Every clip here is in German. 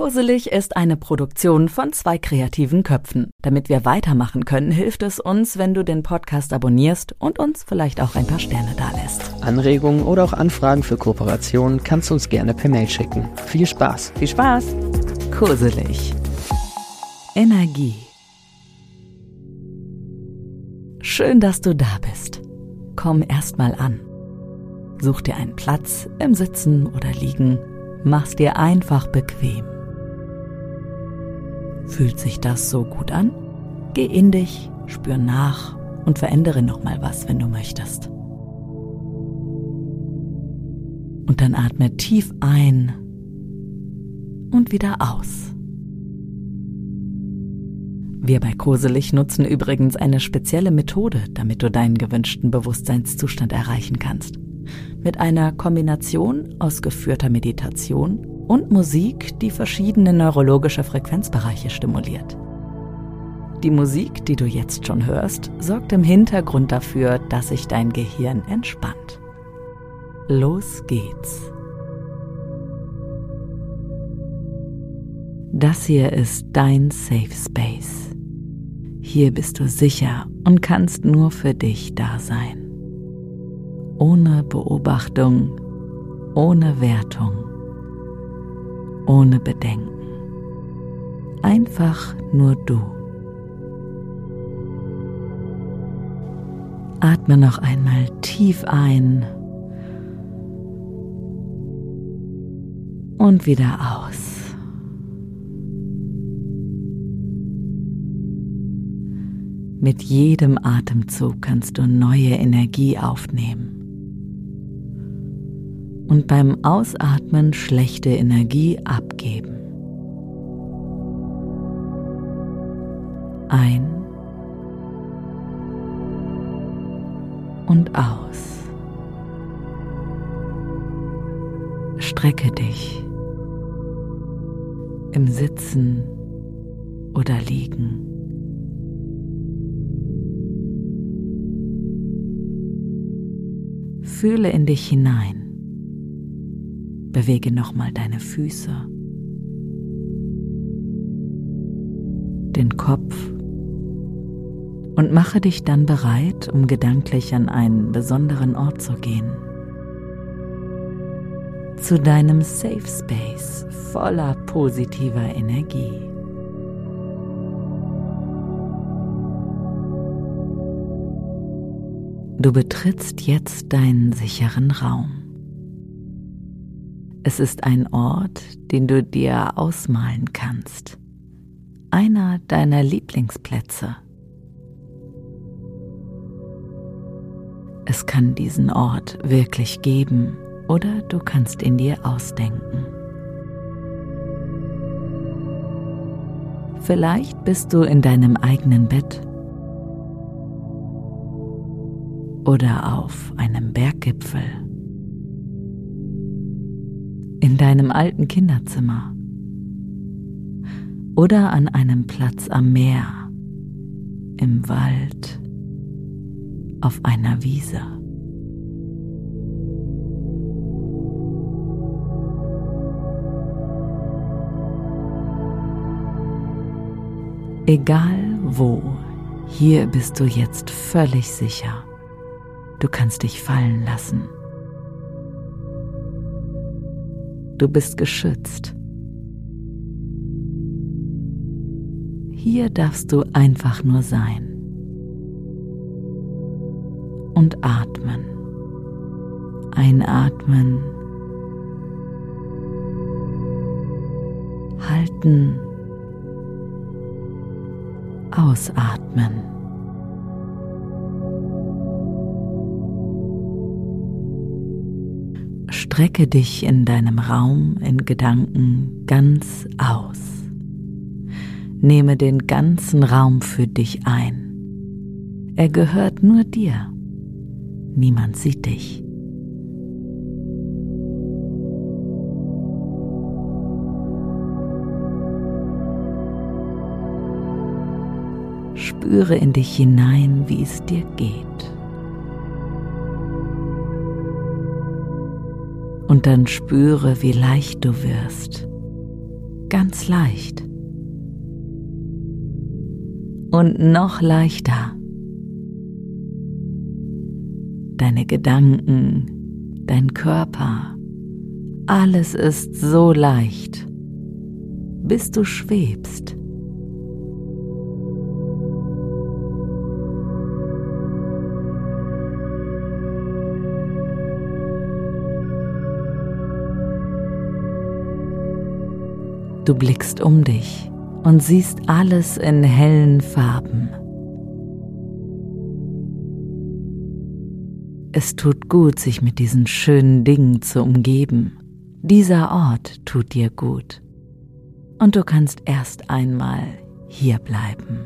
Kurselig ist eine Produktion von zwei kreativen Köpfen. Damit wir weitermachen können, hilft es uns, wenn du den Podcast abonnierst und uns vielleicht auch ein paar Sterne dalässt. Anregungen oder auch Anfragen für Kooperationen kannst du uns gerne per Mail schicken. Viel Spaß! Viel Spaß! Kurselig. Energie. Schön, dass du da bist. Komm erst mal an. Such dir einen Platz im Sitzen oder Liegen. Mach's dir einfach bequem. Fühlt sich das so gut an? Geh in dich, spür nach und verändere nochmal was, wenn du möchtest. Und dann atme tief ein und wieder aus. Wir bei Koselig nutzen übrigens eine spezielle Methode, damit du deinen gewünschten Bewusstseinszustand erreichen kannst. Mit einer Kombination aus geführter Meditation und Musik, die verschiedene neurologische Frequenzbereiche stimuliert. Die Musik, die du jetzt schon hörst, sorgt im Hintergrund dafür, dass sich dein Gehirn entspannt. Los geht's. Das hier ist dein Safe Space. Hier bist du sicher und kannst nur für dich da sein ohne Beobachtung, ohne Wertung, ohne Bedenken. Einfach nur du. Atme noch einmal tief ein und wieder aus. Mit jedem Atemzug kannst du neue Energie aufnehmen und beim Ausatmen schlechte Energie abgeben. Ein und aus. Strecke dich im Sitzen oder Liegen. Fühle in dich hinein. Bewege nochmal deine Füße, den Kopf und mache dich dann bereit, um gedanklich an einen besonderen Ort zu gehen. Zu deinem Safe Space voller positiver Energie. Du betrittst jetzt deinen sicheren Raum. Es ist ein Ort, den du dir ausmalen kannst. Einer deiner Lieblingsplätze. Es kann diesen Ort wirklich geben oder du kannst ihn dir ausdenken. Vielleicht bist du in deinem eigenen Bett oder auf einem Berggipfel in deinem alten Kinderzimmer oder an einem Platz am Meer, im Wald, auf einer Wiese. Egal wo, hier bist du jetzt völlig sicher. Du kannst dich fallen lassen. Du bist geschützt. Hier darfst du einfach nur sein und atmen. Einatmen. Halten. Ausatmen. Strecke dich in deinem Raum in Gedanken ganz aus. Nehme den ganzen Raum für dich ein. Er gehört nur dir. Niemand sieht dich. Spüre in dich hinein, wie es dir geht. Und dann spüre, wie leicht du wirst, ganz leicht. Und noch leichter. Deine Gedanken, dein Körper, alles ist so leicht, bis du schwebst. Du blickst um dich und siehst alles in hellen Farben. Es tut gut, sich mit diesen schönen Dingen zu umgeben. Dieser Ort tut dir gut. Und du kannst erst einmal hier bleiben.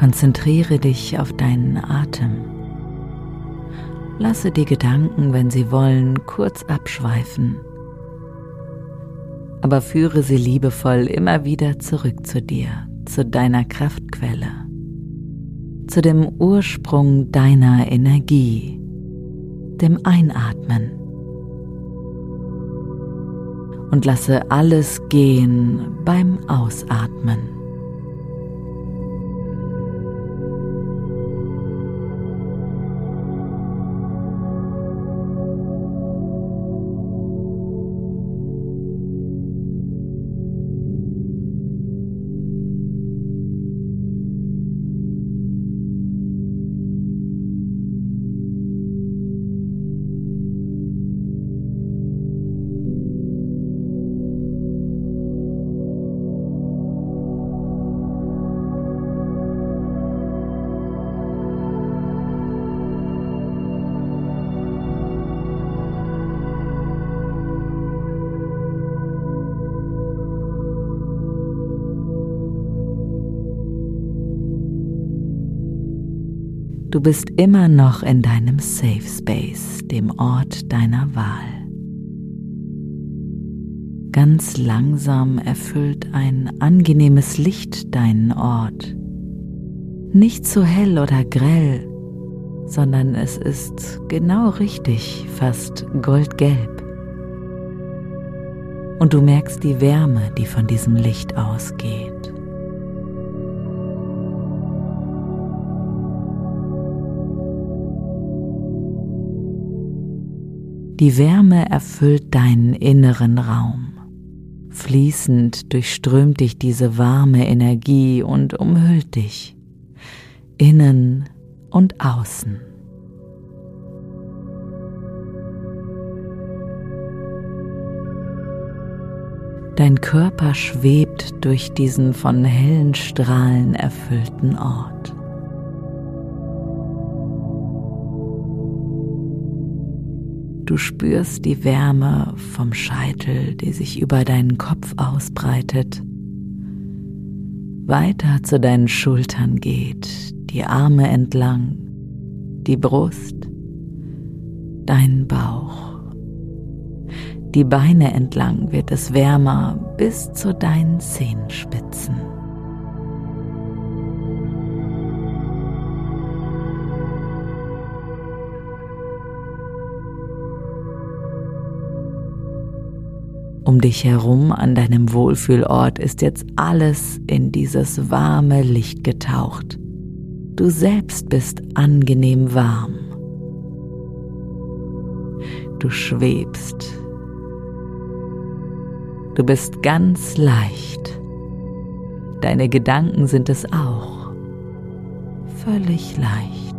Konzentriere dich auf deinen Atem. Lasse die Gedanken, wenn sie wollen, kurz abschweifen, aber führe sie liebevoll immer wieder zurück zu dir, zu deiner Kraftquelle, zu dem Ursprung deiner Energie, dem Einatmen. Und lasse alles gehen beim Ausatmen. Du bist immer noch in deinem Safe Space, dem Ort deiner Wahl. Ganz langsam erfüllt ein angenehmes Licht deinen Ort. Nicht zu hell oder grell, sondern es ist genau richtig, fast goldgelb. Und du merkst die Wärme, die von diesem Licht ausgeht. Die Wärme erfüllt deinen inneren Raum. Fließend durchströmt dich diese warme Energie und umhüllt dich, innen und außen. Dein Körper schwebt durch diesen von hellen Strahlen erfüllten Ort. Du spürst die Wärme vom Scheitel, die sich über deinen Kopf ausbreitet, weiter zu deinen Schultern geht, die Arme entlang, die Brust, deinen Bauch. Die Beine entlang wird es wärmer bis zu deinen Zehenspitzen. Um dich herum an deinem Wohlfühlort ist jetzt alles in dieses warme Licht getaucht. Du selbst bist angenehm warm. Du schwebst. Du bist ganz leicht. Deine Gedanken sind es auch. Völlig leicht.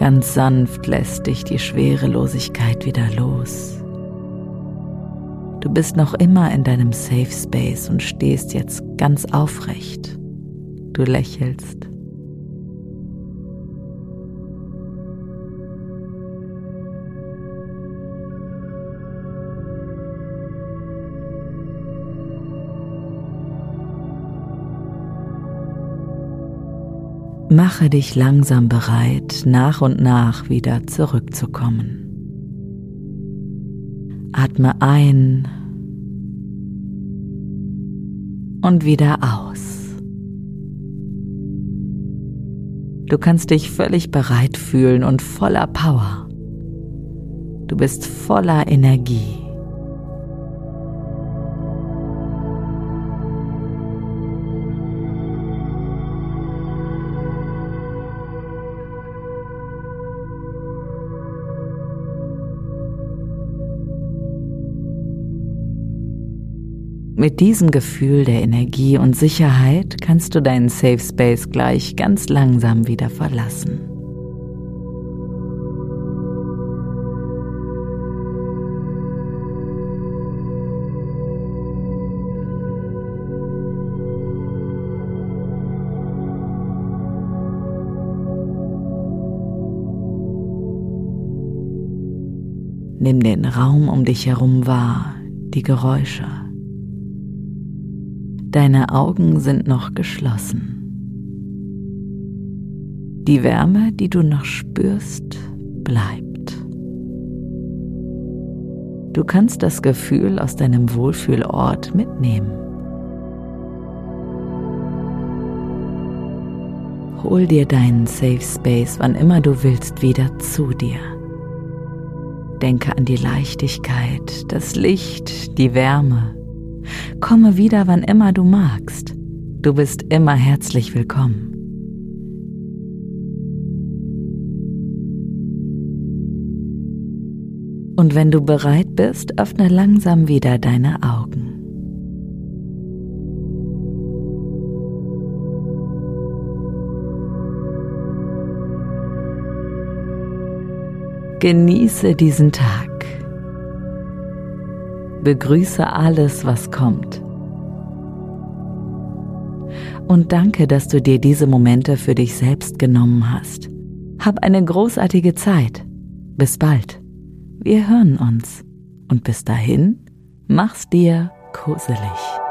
Ganz sanft lässt dich die Schwerelosigkeit wieder los. Du bist noch immer in deinem Safe Space und stehst jetzt ganz aufrecht. Du lächelst. Mache dich langsam bereit, nach und nach wieder zurückzukommen. Atme ein und wieder aus. Du kannst dich völlig bereit fühlen und voller Power. Du bist voller Energie. Mit diesem Gefühl der Energie und Sicherheit kannst du deinen Safe Space gleich ganz langsam wieder verlassen. Nimm den Raum um dich herum wahr, die Geräusche. Deine Augen sind noch geschlossen. Die Wärme, die du noch spürst, bleibt. Du kannst das Gefühl aus deinem Wohlfühlort mitnehmen. Hol dir deinen Safe Space, wann immer du willst, wieder zu dir. Denke an die Leichtigkeit, das Licht, die Wärme Komme wieder, wann immer du magst. Du bist immer herzlich willkommen. Und wenn du bereit bist, öffne langsam wieder deine Augen. Genieße diesen Tag. Begrüße alles, was kommt. Und danke, dass du dir diese Momente für dich selbst genommen hast. Hab eine großartige Zeit. Bis bald. Wir hören uns. Und bis dahin, mach's dir kuselig.